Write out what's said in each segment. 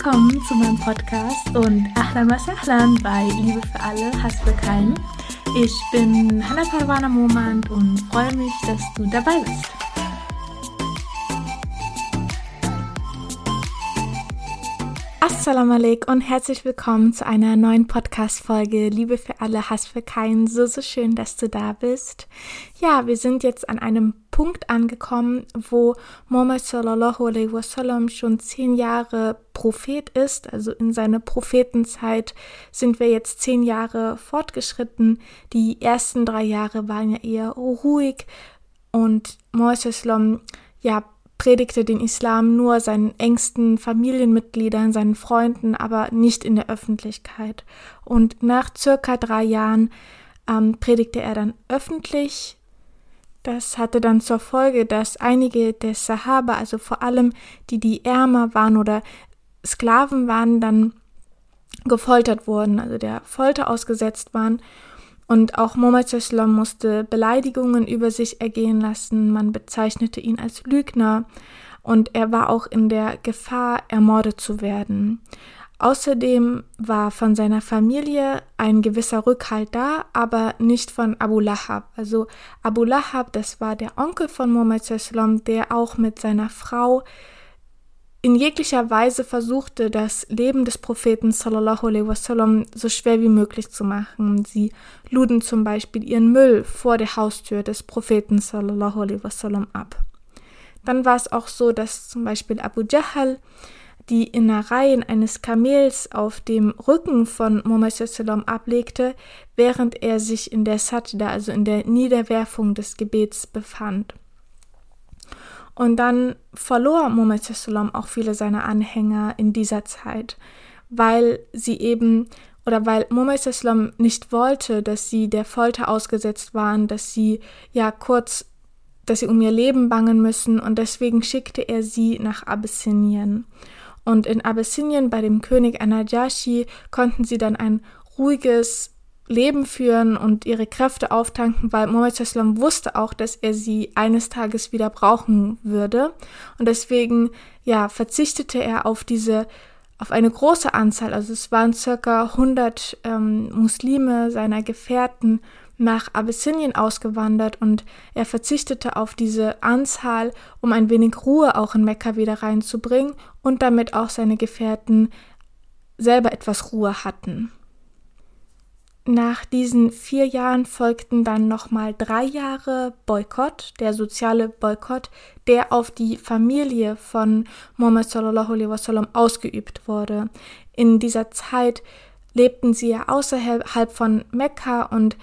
Willkommen zu meinem Podcast und Ahlan was Ahlan bei Liebe für alle, Hass für keinen. Ich bin Hannah Parwana Momand und freue mich, dass du dabei bist. Assalamu alaikum und herzlich willkommen zu einer neuen Podcast-Folge Liebe für alle, Hass für keinen. So, so schön, dass du da bist. Ja, wir sind jetzt an einem Punkt angekommen, wo Muhammad sallallahu alaihi wasallam schon zehn Jahre Prophet ist. Also in seiner Prophetenzeit sind wir jetzt zehn Jahre fortgeschritten. Die ersten drei Jahre waren ja eher ruhig und Muhammad sallam, ja, predigte den Islam nur seinen engsten Familienmitgliedern, seinen Freunden, aber nicht in der Öffentlichkeit. Und nach circa drei Jahren ähm, predigte er dann öffentlich. Das hatte dann zur Folge, dass einige der Sahaba, also vor allem die, die ärmer waren oder Sklaven waren, dann gefoltert wurden, also der Folter ausgesetzt waren. Und auch Sallam musste Beleidigungen über sich ergehen lassen. Man bezeichnete ihn als Lügner und er war auch in der Gefahr, ermordet zu werden. Außerdem war von seiner Familie ein gewisser Rückhalt da, aber nicht von Abu Lahab. Also Abu Lahab, das war der Onkel von Sallam, der auch mit seiner Frau in jeglicher Weise versuchte, das Leben des Propheten sallallahu alaihi wasallam so schwer wie möglich zu machen. Sie luden zum Beispiel ihren Müll vor der Haustür des Propheten sallallahu alaihi wasallam ab. Dann war es auch so, dass zum Beispiel Abu Jahl die Innereien eines Kamels auf dem Rücken von Muhammad sallam ablegte, während er sich in der Sajda, also in der Niederwerfung des Gebets befand. Und dann verlor Muhammad Sallam auch viele seiner Anhänger in dieser Zeit, weil sie eben oder weil Muhammad Sallam nicht wollte, dass sie der Folter ausgesetzt waren, dass sie ja kurz, dass sie um ihr Leben bangen müssen und deswegen schickte er sie nach Abyssinien. Und in Abyssinien bei dem König Anajashi konnten sie dann ein ruhiges, Leben führen und ihre Kräfte auftanken, weil Muhammad Sallam wusste auch, dass er sie eines Tages wieder brauchen würde. Und deswegen, ja, verzichtete er auf diese, auf eine große Anzahl, also es waren circa 100 ähm, Muslime seiner Gefährten nach Abyssinien ausgewandert und er verzichtete auf diese Anzahl, um ein wenig Ruhe auch in Mekka wieder reinzubringen und damit auch seine Gefährten selber etwas Ruhe hatten. Nach diesen vier Jahren folgten dann nochmal drei Jahre Boykott, der soziale Boykott, der auf die Familie von Muhammad sallallahu alaihi wasallam ausgeübt wurde. In dieser Zeit lebten sie ja außerhalb von Mekka und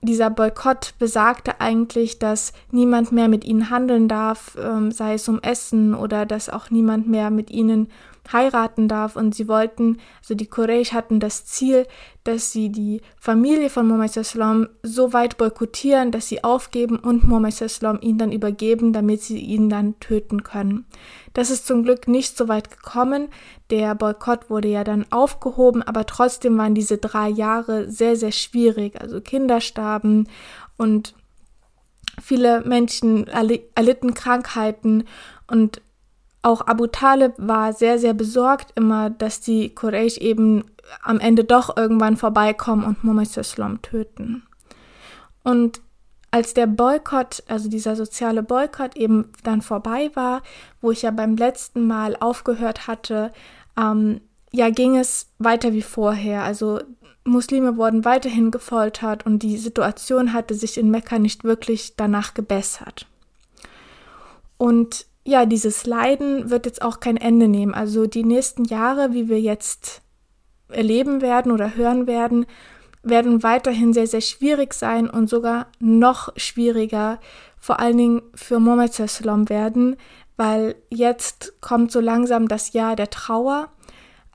dieser Boykott besagte eigentlich, dass niemand mehr mit ihnen handeln darf, ähm, sei es um Essen oder dass auch niemand mehr mit ihnen heiraten darf. Und sie wollten, also die Quraysh hatten das Ziel, dass sie die Familie von Muhammad Sallam so weit boykottieren, dass sie aufgeben und Muhammad Sallam ihn dann übergeben, damit sie ihn dann töten können. Das ist zum Glück nicht so weit gekommen. Der Boykott wurde ja dann aufgehoben, aber trotzdem waren diese drei Jahre sehr, sehr schwierig. Also Kinder starben und viele Menschen erlitten Krankheiten und auch Abu Talib war sehr, sehr besorgt immer, dass die Quraysh eben am Ende doch irgendwann vorbeikommen und Muhammad Islam töten. Und als der Boykott, also dieser soziale Boykott eben dann vorbei war, wo ich ja beim letzten Mal aufgehört hatte, ähm, ja, ging es weiter wie vorher. Also Muslime wurden weiterhin gefoltert und die Situation hatte sich in Mekka nicht wirklich danach gebessert. Und ja, dieses Leiden wird jetzt auch kein Ende nehmen. Also die nächsten Jahre, wie wir jetzt erleben werden oder hören werden, werden weiterhin sehr, sehr schwierig sein und sogar noch schwieriger, vor allen Dingen für Mohammed Sallam werden, weil jetzt kommt so langsam das Jahr der Trauer,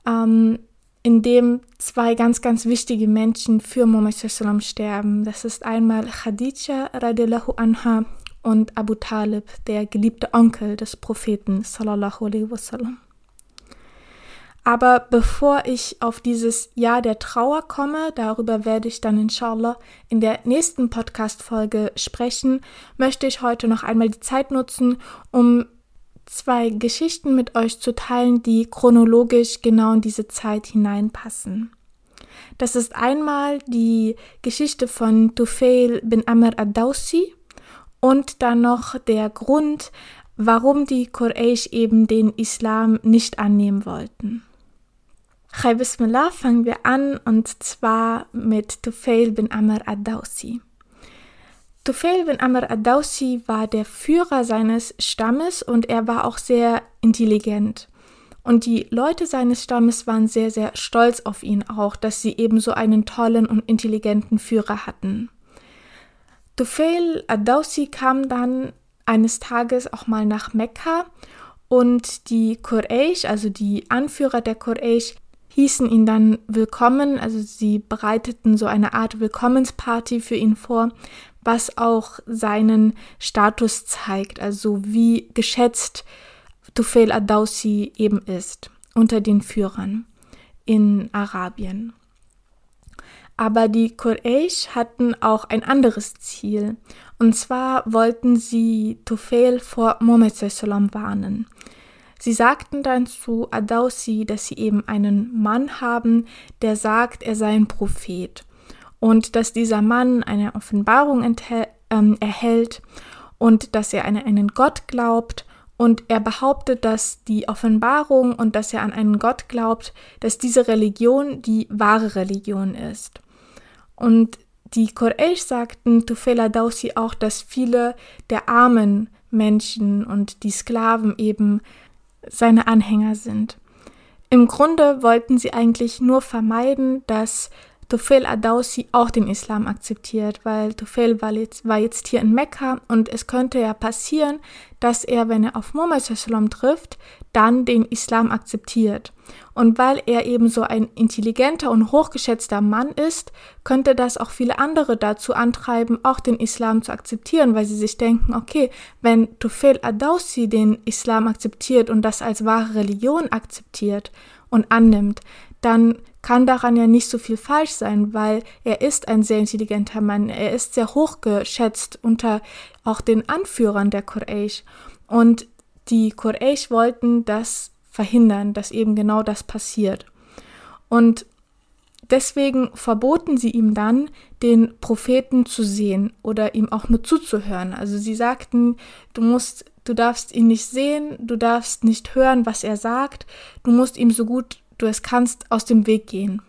ähm, in dem zwei ganz, ganz wichtige Menschen für Mohammed Sallam sterben. Das ist einmal Khadija radiallahu anha und Abu Talib, der geliebte Onkel des Propheten sallallahu alaihi wasallam. Aber bevor ich auf dieses Jahr der Trauer komme, darüber werde ich dann inshallah in der nächsten Podcast-Folge sprechen, möchte ich heute noch einmal die Zeit nutzen, um zwei Geschichten mit euch zu teilen, die chronologisch genau in diese Zeit hineinpassen. Das ist einmal die Geschichte von Tufail bin Amr ad-Dawsi und dann noch der Grund, warum die Quraysh eben den Islam nicht annehmen wollten. Chai Bismillah fangen wir an und zwar mit Tufail bin Amr ad-Dawsi. Tufail bin Amr ad-Dawsi war der Führer seines Stammes und er war auch sehr intelligent. Und die Leute seines Stammes waren sehr, sehr stolz auf ihn auch, dass sie eben so einen tollen und intelligenten Führer hatten. Tufail ad-Dawsi kam dann eines Tages auch mal nach Mekka und die Quraysh, also die Anführer der Quraysh, hießen ihn dann willkommen, also sie bereiteten so eine Art Willkommensparty für ihn vor, was auch seinen Status zeigt, also wie geschätzt Tufail ad-Dawsi eben ist unter den Führern in Arabien. Aber die Quraysh hatten auch ein anderes Ziel. Und zwar wollten sie Tufail vor Mohammed warnen. Sie sagten dann zu Adausi, dass sie eben einen Mann haben, der sagt, er sei ein Prophet. Und dass dieser Mann eine Offenbarung ähm, erhält und dass er an einen Gott glaubt. Und er behauptet, dass die Offenbarung und dass er an einen Gott glaubt, dass diese Religion die wahre Religion ist. Und die Quraysh sagten Tufela Dausi auch, dass viele der armen Menschen und die Sklaven eben seine Anhänger sind. Im Grunde wollten sie eigentlich nur vermeiden, dass Tufel Adausi auch den Islam akzeptiert, weil Tufel war jetzt, war jetzt hier in Mekka und es könnte ja passieren, dass er, wenn er auf Muhammad trifft, dann den Islam akzeptiert. Und weil er eben so ein intelligenter und hochgeschätzter Mann ist, könnte das auch viele andere dazu antreiben, auch den Islam zu akzeptieren, weil sie sich denken, okay, wenn Tufel Adausi den Islam akzeptiert und das als wahre Religion akzeptiert und annimmt, dann kann daran ja nicht so viel falsch sein, weil er ist ein sehr intelligenter Mann. Er ist sehr hochgeschätzt unter auch den Anführern der Quraysh. Und die Quraysh wollten das verhindern, dass eben genau das passiert. Und deswegen verboten sie ihm dann, den Propheten zu sehen oder ihm auch nur zuzuhören. Also sie sagten, du musst, du darfst ihn nicht sehen, du darfst nicht hören, was er sagt, du musst ihm so gut du es kannst, aus dem Weg gehen.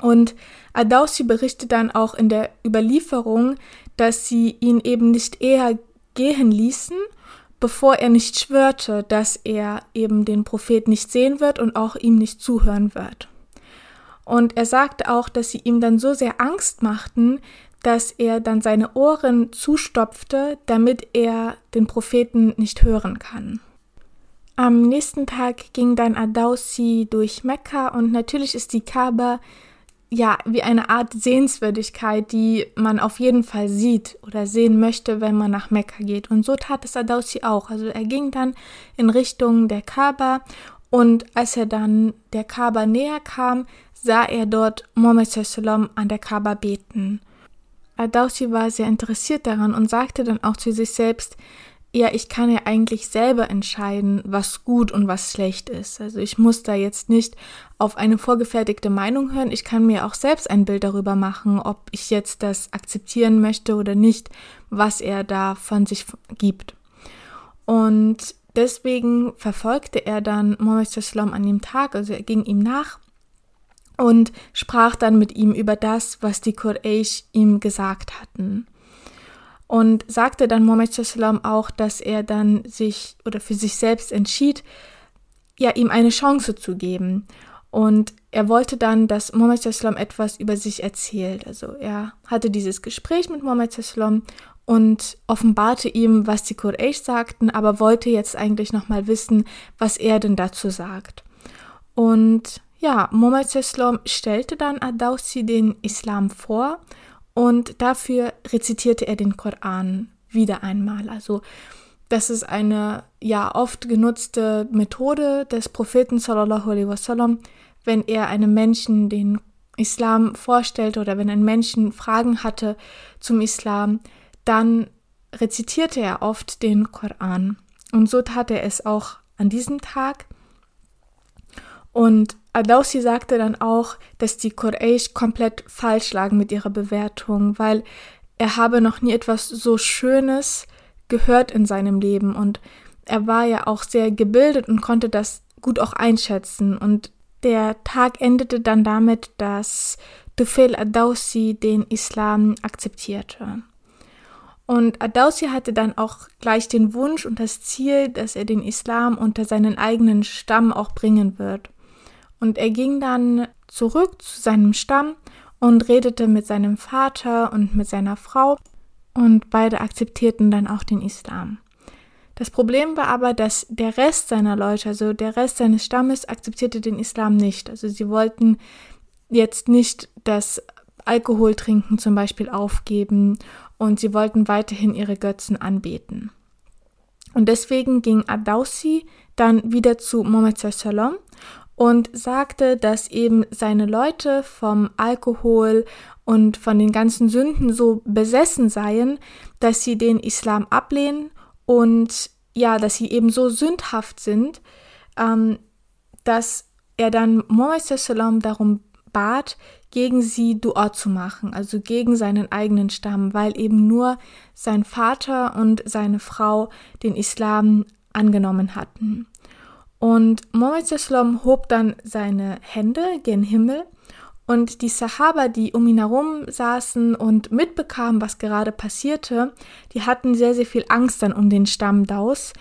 Und Adausi berichtet dann auch in der Überlieferung, dass sie ihn eben nicht eher gehen ließen, bevor er nicht schwörte, dass er eben den Prophet nicht sehen wird und auch ihm nicht zuhören wird. Und er sagte auch, dass sie ihm dann so sehr Angst machten, dass er dann seine Ohren zustopfte, damit er den Propheten nicht hören kann. Am nächsten Tag ging dann Adausi durch Mekka und natürlich ist die Kaaba ja wie eine Art Sehenswürdigkeit, die man auf jeden Fall sieht oder sehen möchte, wenn man nach Mekka geht. Und so tat es Adausi auch. Also er ging dann in Richtung der Kaaba und als er dann der Kaaba näher kam, sah er dort Mohammed an der Kaaba beten. Adausi war sehr interessiert daran und sagte dann auch zu sich selbst, ja, ich kann ja eigentlich selber entscheiden, was gut und was schlecht ist. Also ich muss da jetzt nicht auf eine vorgefertigte Meinung hören. Ich kann mir auch selbst ein Bild darüber machen, ob ich jetzt das akzeptieren möchte oder nicht, was er da von sich gibt. Und deswegen verfolgte er dann Mohammed Sallam an dem Tag, also er ging ihm nach und sprach dann mit ihm über das, was die Quraysh ihm gesagt hatten und sagte dann Muhammad Sallam auch, dass er dann sich oder für sich selbst entschied, ja, ihm eine Chance zu geben. Und er wollte dann, dass Muhammad Sallam etwas über sich erzählt. Also er hatte dieses Gespräch mit Muhammad Sallam und offenbarte ihm, was die Quraysh sagten, aber wollte jetzt eigentlich nochmal wissen, was er denn dazu sagt. Und ja, Muhammad Sallam stellte dann Adausi den Islam vor und dafür rezitierte er den Koran wieder einmal. Also das ist eine ja oft genutzte Methode des Propheten sallallahu alaihi wasallam, wenn er einem Menschen den Islam vorstellt oder wenn ein Menschen Fragen hatte zum Islam, dann rezitierte er oft den Koran. Und so tat er es auch an diesem Tag. Und Adausi sagte dann auch, dass die Quraysh komplett falsch lagen mit ihrer Bewertung, weil er habe noch nie etwas so Schönes gehört in seinem Leben und er war ja auch sehr gebildet und konnte das gut auch einschätzen. Und der Tag endete dann damit, dass Tufel Adausi den Islam akzeptierte. Und Adausi hatte dann auch gleich den Wunsch und das Ziel, dass er den Islam unter seinen eigenen Stamm auch bringen wird. Und er ging dann zurück zu seinem Stamm und redete mit seinem Vater und mit seiner Frau und beide akzeptierten dann auch den Islam. Das Problem war aber, dass der Rest seiner Leute, also der Rest seines Stammes, akzeptierte den Islam nicht. Also sie wollten jetzt nicht das Alkoholtrinken zum Beispiel aufgeben und sie wollten weiterhin ihre Götzen anbeten. Und deswegen ging Adausi dann wieder zu Muhammad Sallam und sagte, dass eben seine Leute vom Alkohol und von den ganzen Sünden so besessen seien, dass sie den Islam ablehnen und ja, dass sie eben so sündhaft sind, ähm, dass er dann Muhammad Sallam darum bat, gegen sie Dua zu machen, also gegen seinen eigenen Stamm, weil eben nur sein Vater und seine Frau den Islam angenommen hatten. Und Sallam hob dann seine Hände gen Himmel und die Sahaba, die um ihn herum saßen und mitbekamen, was gerade passierte, die hatten sehr, sehr viel Angst dann um den Stamm Daus,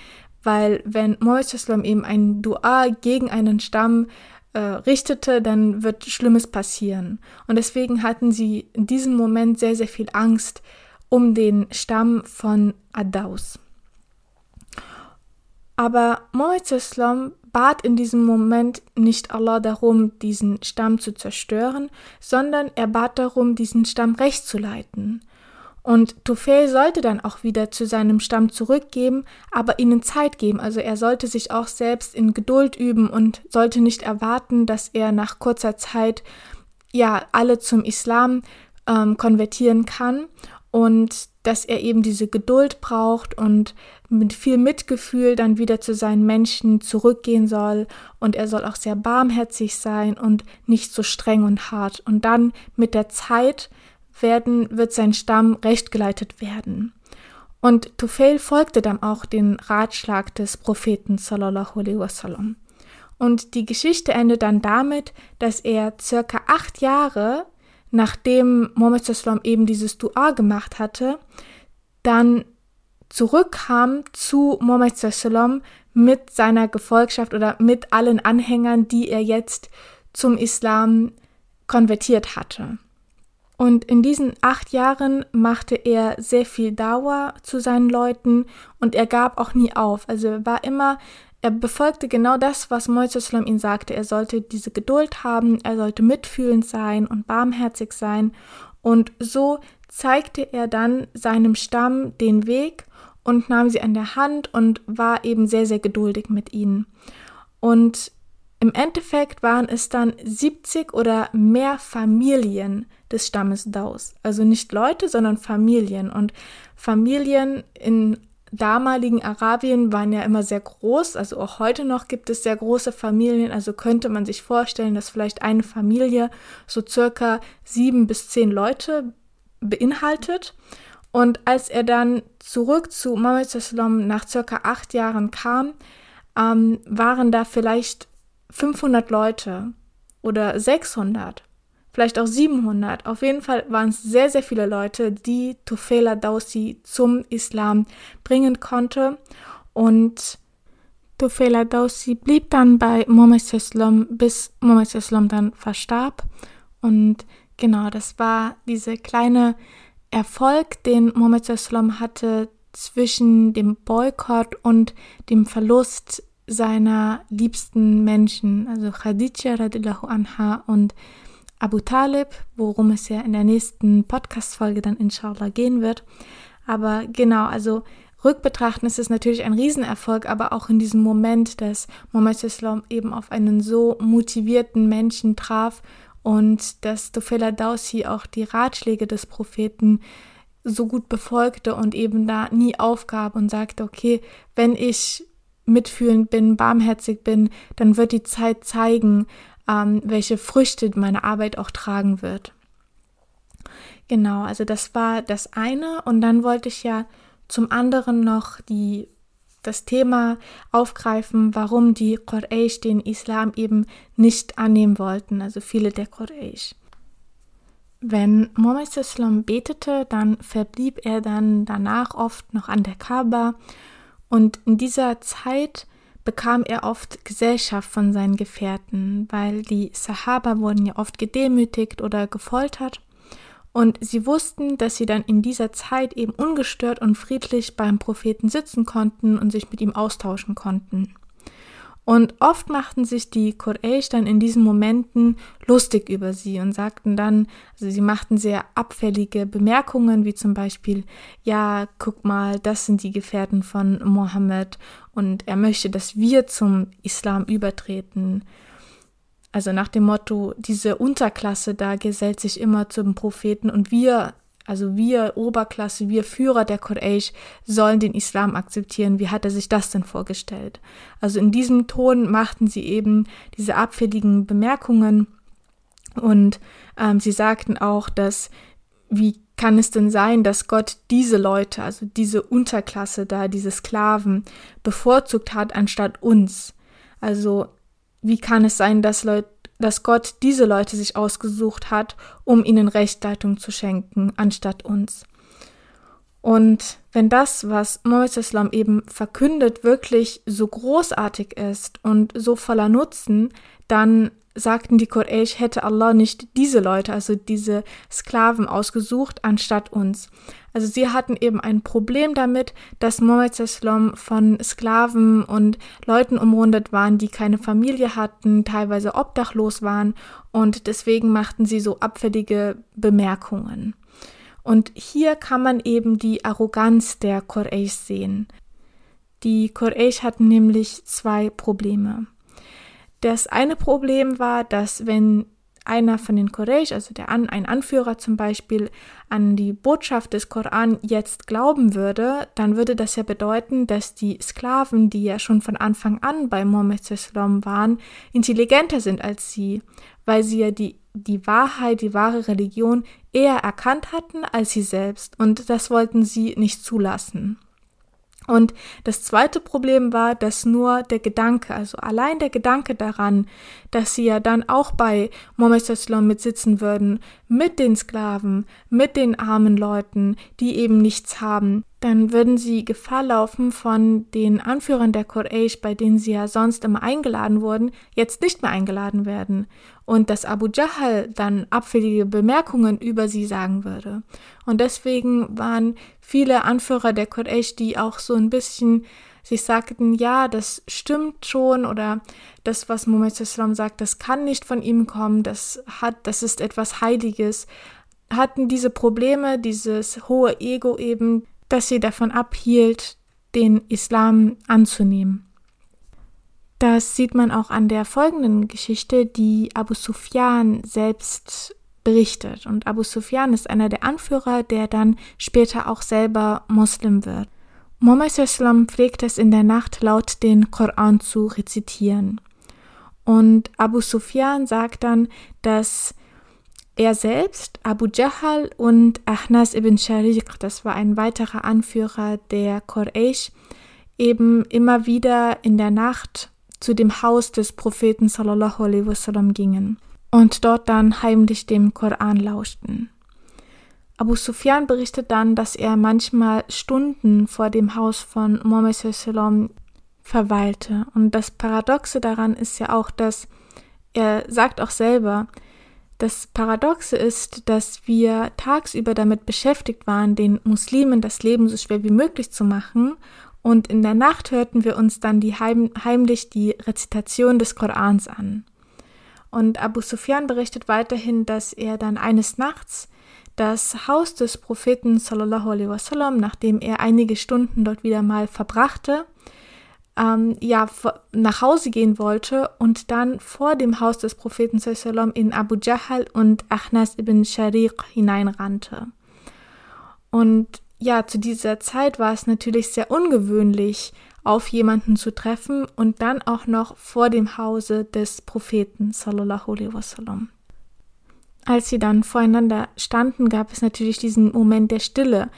weil wenn Muhammad eben ein Dua gegen einen Stamm äh, richtete, dann wird Schlimmes passieren. Und deswegen hatten sie in diesem Moment sehr, sehr viel Angst um den Stamm von Adaus. Aber Muhammad bat in diesem Moment nicht Allah darum, diesen Stamm zu zerstören, sondern er bat darum, diesen Stamm recht zu leiten. Und Tufail sollte dann auch wieder zu seinem Stamm zurückgeben, aber ihnen Zeit geben. Also er sollte sich auch selbst in Geduld üben und sollte nicht erwarten, dass er nach kurzer Zeit ja alle zum Islam ähm, konvertieren kann und dass er eben diese Geduld braucht und mit viel Mitgefühl dann wieder zu seinen Menschen zurückgehen soll und er soll auch sehr barmherzig sein und nicht so streng und hart und dann mit der Zeit werden, wird sein Stamm rechtgeleitet werden. Und Tufail folgte dann auch den Ratschlag des Propheten sallallahu alaihi wasallam. Und die Geschichte endet dann damit, dass er circa acht Jahre, nachdem Muhammad sallam eben dieses Dua gemacht hatte, dann zurückkam zu Muhammad sallam mit seiner Gefolgschaft oder mit allen Anhängern, die er jetzt zum Islam konvertiert hatte. Und in diesen acht Jahren machte er sehr viel Dauer zu seinen Leuten und er gab auch nie auf. Also er war immer, er befolgte genau das, was Moises ihm sagte. Er sollte diese Geduld haben, er sollte mitfühlend sein und barmherzig sein. Und so zeigte er dann seinem Stamm den Weg und nahm sie an der Hand und war eben sehr, sehr geduldig mit ihnen. Und im Endeffekt waren es dann 70 oder mehr Familien des Stammes Daus. Also nicht Leute, sondern Familien. Und Familien in damaligen Arabien waren ja immer sehr groß. Also auch heute noch gibt es sehr große Familien. Also könnte man sich vorstellen, dass vielleicht eine Familie so circa sieben bis zehn Leute beinhaltet. Und als er dann zurück zu Muhammad nach circa acht Jahren kam, ähm, waren da vielleicht 500 Leute oder 600, vielleicht auch 700. Auf jeden Fall waren es sehr, sehr viele Leute, die Tufela Dausi zum Islam bringen konnte. Und Tufela Dausi blieb dann bei Muhammad Islam, bis Muhammad Islam dann verstarb. Und genau, das war dieser kleine Erfolg, den Muhammad Islam hatte zwischen dem Boykott und dem Verlust seiner liebsten Menschen, also Khadija radiallahu anha und Abu Talib, worum es ja in der nächsten Podcast-Folge dann inshallah gehen wird. Aber genau, also rückbetrachten ist es natürlich ein Riesenerfolg, aber auch in diesem Moment, dass Muhammad Islam eben auf einen so motivierten Menschen traf und dass Tufela Dausi auch die Ratschläge des Propheten so gut befolgte und eben da nie aufgab und sagte, okay, wenn ich mitfühlend bin, barmherzig bin, dann wird die Zeit zeigen, ähm, welche Früchte meine Arbeit auch tragen wird. Genau, also das war das eine. Und dann wollte ich ja zum anderen noch die, das Thema aufgreifen, warum die Quraysh den Islam eben nicht annehmen wollten, also viele der Quraysh. Wenn Mohammed Islam betete, dann verblieb er dann danach oft noch an der Kaaba und in dieser Zeit bekam er oft Gesellschaft von seinen Gefährten, weil die Sahaba wurden ja oft gedemütigt oder gefoltert. Und sie wussten, dass sie dann in dieser Zeit eben ungestört und friedlich beim Propheten sitzen konnten und sich mit ihm austauschen konnten. Und oft machten sich die Quraysh dann in diesen Momenten lustig über sie und sagten dann, also sie machten sehr abfällige Bemerkungen, wie zum Beispiel, ja, guck mal, das sind die Gefährten von Mohammed und er möchte, dass wir zum Islam übertreten. Also nach dem Motto, diese Unterklasse da gesellt sich immer zum Propheten und wir also wir Oberklasse, wir Führer der Quraysh sollen den Islam akzeptieren. Wie hat er sich das denn vorgestellt? Also in diesem Ton machten sie eben diese abfälligen Bemerkungen und ähm, sie sagten auch, dass wie kann es denn sein, dass Gott diese Leute, also diese Unterklasse da, diese Sklaven, bevorzugt hat anstatt uns? Also wie kann es sein, dass Leute dass Gott diese Leute sich ausgesucht hat, um ihnen Rechtleitung zu schenken, anstatt uns. Und wenn das, was Mohammed Islam eben verkündet, wirklich so großartig ist und so voller Nutzen, dann sagten die Quraysh, hätte Allah nicht diese Leute, also diese Sklaven ausgesucht, anstatt uns. Also sie hatten eben ein Problem damit, dass Mohammed Islam von Sklaven und Leuten umrundet waren, die keine Familie hatten, teilweise obdachlos waren und deswegen machten sie so abfällige Bemerkungen. Und hier kann man eben die Arroganz der Quraysh sehen. Die Quraysh hatten nämlich zwei Probleme. Das eine Problem war, dass wenn einer von den Quraysh, also der An ein Anführer zum Beispiel, an die Botschaft des Koran jetzt glauben würde, dann würde das ja bedeuten, dass die Sklaven, die ja schon von Anfang an bei Mohammed Islam waren, intelligenter sind als sie, weil sie ja die, die Wahrheit, die wahre Religion eher erkannt hatten als sie selbst. Und das wollten sie nicht zulassen. Und das zweite Problem war, dass nur der Gedanke, also allein der Gedanke daran, dass sie ja dann auch bei Mohammed Sallam mitsitzen würden, mit den Sklaven, mit den armen Leuten, die eben nichts haben, dann würden sie Gefahr laufen, von den Anführern der Quraysh, bei denen sie ja sonst immer eingeladen wurden, jetzt nicht mehr eingeladen werden und dass Abu Jahl dann abfällige Bemerkungen über sie sagen würde. Und deswegen waren viele Anführer der Quraysh, die auch so ein bisschen sich sagten, ja, das stimmt schon oder das, was Muhammad Islam sagt, das kann nicht von ihm kommen, das hat, das ist etwas Heiliges, hatten diese Probleme, dieses hohe Ego eben, das sie davon abhielt, den Islam anzunehmen. Das sieht man auch an der folgenden Geschichte, die Abu Sufyan selbst berichtet. Und Abu Sufyan ist einer der Anführer, der dann später auch selber Muslim wird. Muhammad Islam pflegt es in der Nacht laut den Koran zu rezitieren. Und Abu Sufyan sagt dann, dass er selbst, Abu Jahal und Ahnas ibn Shariq, das war ein weiterer Anführer der Quraysh, eben immer wieder in der Nacht zu dem Haus des Propheten sallallahu alaihi wasallam gingen und dort dann heimlich dem Koran lauschten. Abu Sufyan berichtet dann, dass er manchmal Stunden vor dem Haus von Muhammad sallam verweilte. Und das Paradoxe daran ist ja auch, dass er sagt auch selber, das Paradoxe ist, dass wir tagsüber damit beschäftigt waren, den Muslimen das Leben so schwer wie möglich zu machen, und in der Nacht hörten wir uns dann die heim heimlich die Rezitation des Korans an. Und Abu Sufyan berichtet weiterhin, dass er dann eines Nachts das Haus des Propheten sallallahu alaihi wasallam, nachdem er einige Stunden dort wieder mal verbrachte, ähm, ja, nach Hause gehen wollte und dann vor dem Haus des Propheten in Abu Jahal und Ahnas ibn Shariq hineinrannte. Und ja, zu dieser Zeit war es natürlich sehr ungewöhnlich, auf jemanden zu treffen und dann auch noch vor dem Hause des Propheten. Als sie dann voreinander standen, gab es natürlich diesen Moment der Stille,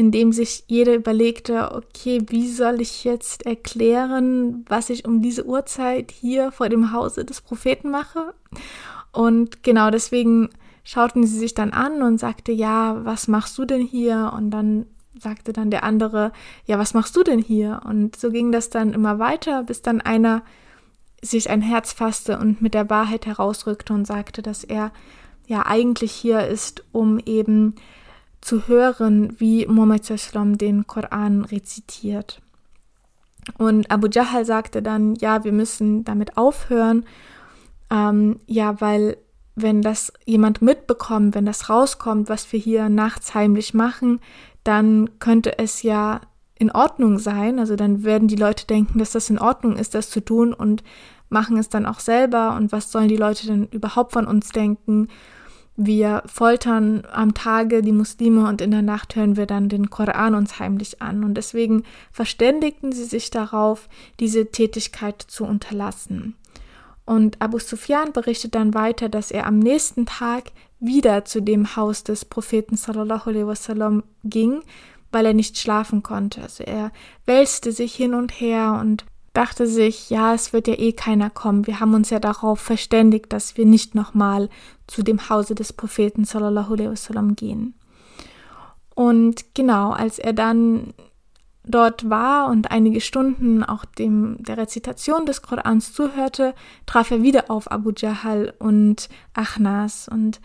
in dem sich jeder überlegte, okay, wie soll ich jetzt erklären, was ich um diese Uhrzeit hier vor dem Hause des Propheten mache? Und genau deswegen schauten sie sich dann an und sagte, ja, was machst du denn hier? Und dann sagte dann der andere, ja, was machst du denn hier? Und so ging das dann immer weiter, bis dann einer sich ein Herz fasste und mit der Wahrheit herausrückte und sagte, dass er ja eigentlich hier ist, um eben zu hören, wie Muhammad den Koran rezitiert. Und Abu Jahl sagte dann, ja, wir müssen damit aufhören, ähm, ja, weil wenn das jemand mitbekommt, wenn das rauskommt, was wir hier nachts heimlich machen, dann könnte es ja in Ordnung sein. Also dann werden die Leute denken, dass das in Ordnung ist, das zu tun und machen es dann auch selber. Und was sollen die Leute denn überhaupt von uns denken? Wir foltern am Tage die Muslime und in der Nacht hören wir dann den Koran uns heimlich an. Und deswegen verständigten sie sich darauf, diese Tätigkeit zu unterlassen. Und Abu Sufyan berichtet dann weiter, dass er am nächsten Tag wieder zu dem Haus des Propheten sallallahu alaihi wasallam ging, weil er nicht schlafen konnte. Also er wälzte sich hin und her und dachte sich, ja, es wird ja eh keiner kommen. Wir haben uns ja darauf verständigt, dass wir nicht nochmal zu dem Hause des Propheten sallallahu alaihi wasallam gehen. Und genau, als er dann dort war und einige Stunden auch dem der Rezitation des Korans zuhörte, traf er wieder auf Abu Jahal und Achnas und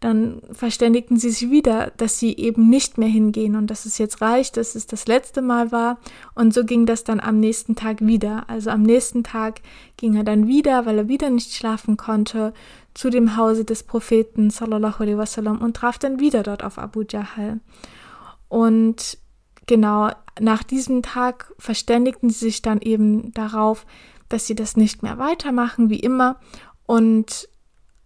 dann verständigten sie sich wieder, dass sie eben nicht mehr hingehen und dass es jetzt reicht, dass es das letzte Mal war. Und so ging das dann am nächsten Tag wieder. Also am nächsten Tag ging er dann wieder, weil er wieder nicht schlafen konnte, zu dem Hause des Propheten sallallahu alaihi wasallam und traf dann wieder dort auf Abu Jahal. Und genau nach diesem Tag verständigten sie sich dann eben darauf, dass sie das nicht mehr weitermachen wie immer und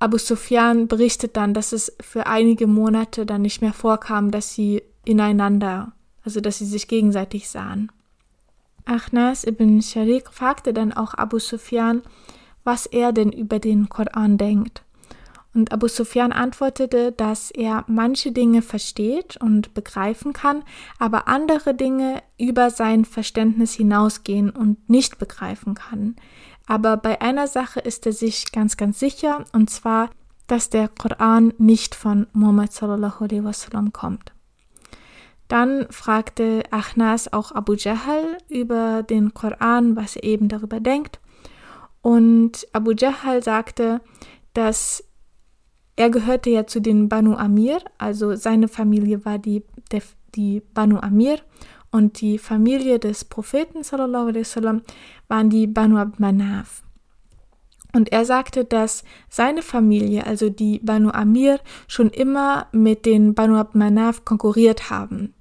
Abu Sufyan berichtet dann, dass es für einige Monate dann nicht mehr vorkam, dass sie ineinander, also dass sie sich gegenseitig sahen. Achnas ibn Sharik fragte dann auch Abu Sufyan, was er denn über den Koran denkt. Und Abu Sufyan antwortete, dass er manche Dinge versteht und begreifen kann, aber andere Dinge über sein Verständnis hinausgehen und nicht begreifen kann. Aber bei einer Sache ist er sich ganz, ganz sicher, und zwar, dass der Koran nicht von Muhammad sallallahu alaihi wasallam kommt. Dann fragte Achnas auch Abu Jahl über den Koran, was er eben darüber denkt. Und Abu Jahl sagte, dass er gehörte ja zu den Banu Amir, also seine Familie war die, der, die Banu Amir und die Familie des Propheten sallallahu wasallam waren die Banu Abd Manaf. Und er sagte, dass seine Familie, also die Banu Amir, schon immer mit den Banu Abd Manaf konkurriert haben.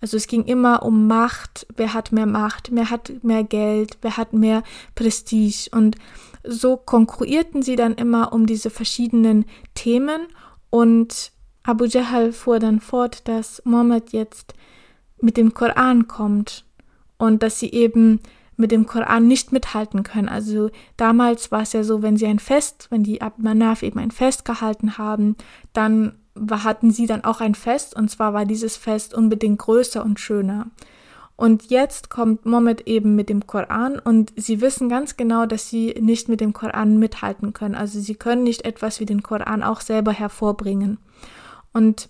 Also es ging immer um Macht, wer hat mehr Macht, wer hat mehr Geld, wer hat mehr Prestige. Und so konkurrierten sie dann immer um diese verschiedenen Themen. Und Abu Jahl fuhr dann fort, dass Mohammed jetzt mit dem Koran kommt und dass sie eben mit dem Koran nicht mithalten können. Also damals war es ja so, wenn sie ein Fest, wenn die Abmanaf eben ein Fest gehalten haben, dann hatten sie dann auch ein Fest und zwar war dieses Fest unbedingt größer und schöner. Und jetzt kommt Mohammed eben mit dem Koran und sie wissen ganz genau, dass sie nicht mit dem Koran mithalten können. Also sie können nicht etwas wie den Koran auch selber hervorbringen. Und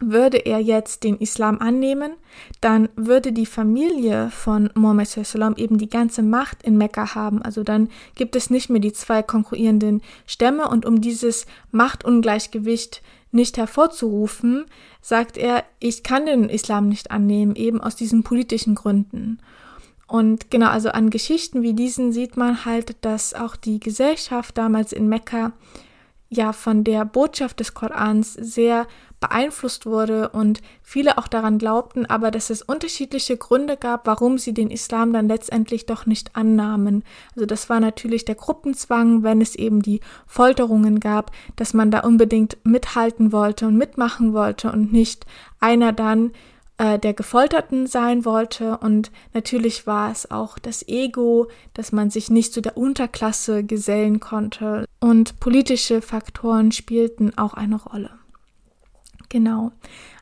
würde er jetzt den Islam annehmen, dann würde die Familie von Mohammed eben die ganze Macht in Mekka haben. Also dann gibt es nicht mehr die zwei konkurrierenden Stämme und um dieses Machtungleichgewicht nicht hervorzurufen, sagt er, ich kann den Islam nicht annehmen, eben aus diesen politischen Gründen. Und genau, also an Geschichten wie diesen sieht man halt, dass auch die Gesellschaft damals in Mekka ja von der Botschaft des Korans sehr beeinflusst wurde und viele auch daran glaubten, aber dass es unterschiedliche Gründe gab, warum sie den Islam dann letztendlich doch nicht annahmen. Also das war natürlich der Gruppenzwang, wenn es eben die Folterungen gab, dass man da unbedingt mithalten wollte und mitmachen wollte und nicht einer dann äh, der Gefolterten sein wollte. Und natürlich war es auch das Ego, dass man sich nicht zu der Unterklasse gesellen konnte. Und politische Faktoren spielten auch eine Rolle. Genau.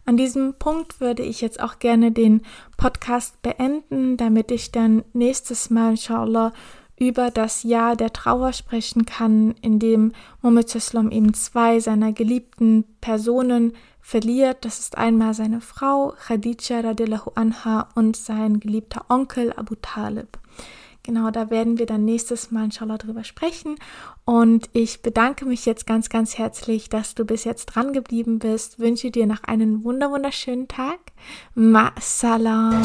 An diesem Punkt würde ich jetzt auch gerne den Podcast beenden, damit ich dann nächstes Mal, inshallah, über das Jahr der Trauer sprechen kann, in dem Muhammad eben zwei seiner geliebten Personen verliert. Das ist einmal seine Frau Khadija radiallahu anha und sein geliebter Onkel Abu Talib. Genau, da werden wir dann nächstes Mal inshallah drüber sprechen. Und ich bedanke mich jetzt ganz, ganz herzlich, dass du bis jetzt dran geblieben bist. Wünsche dir noch einen wunderschönen Tag. Ma salam.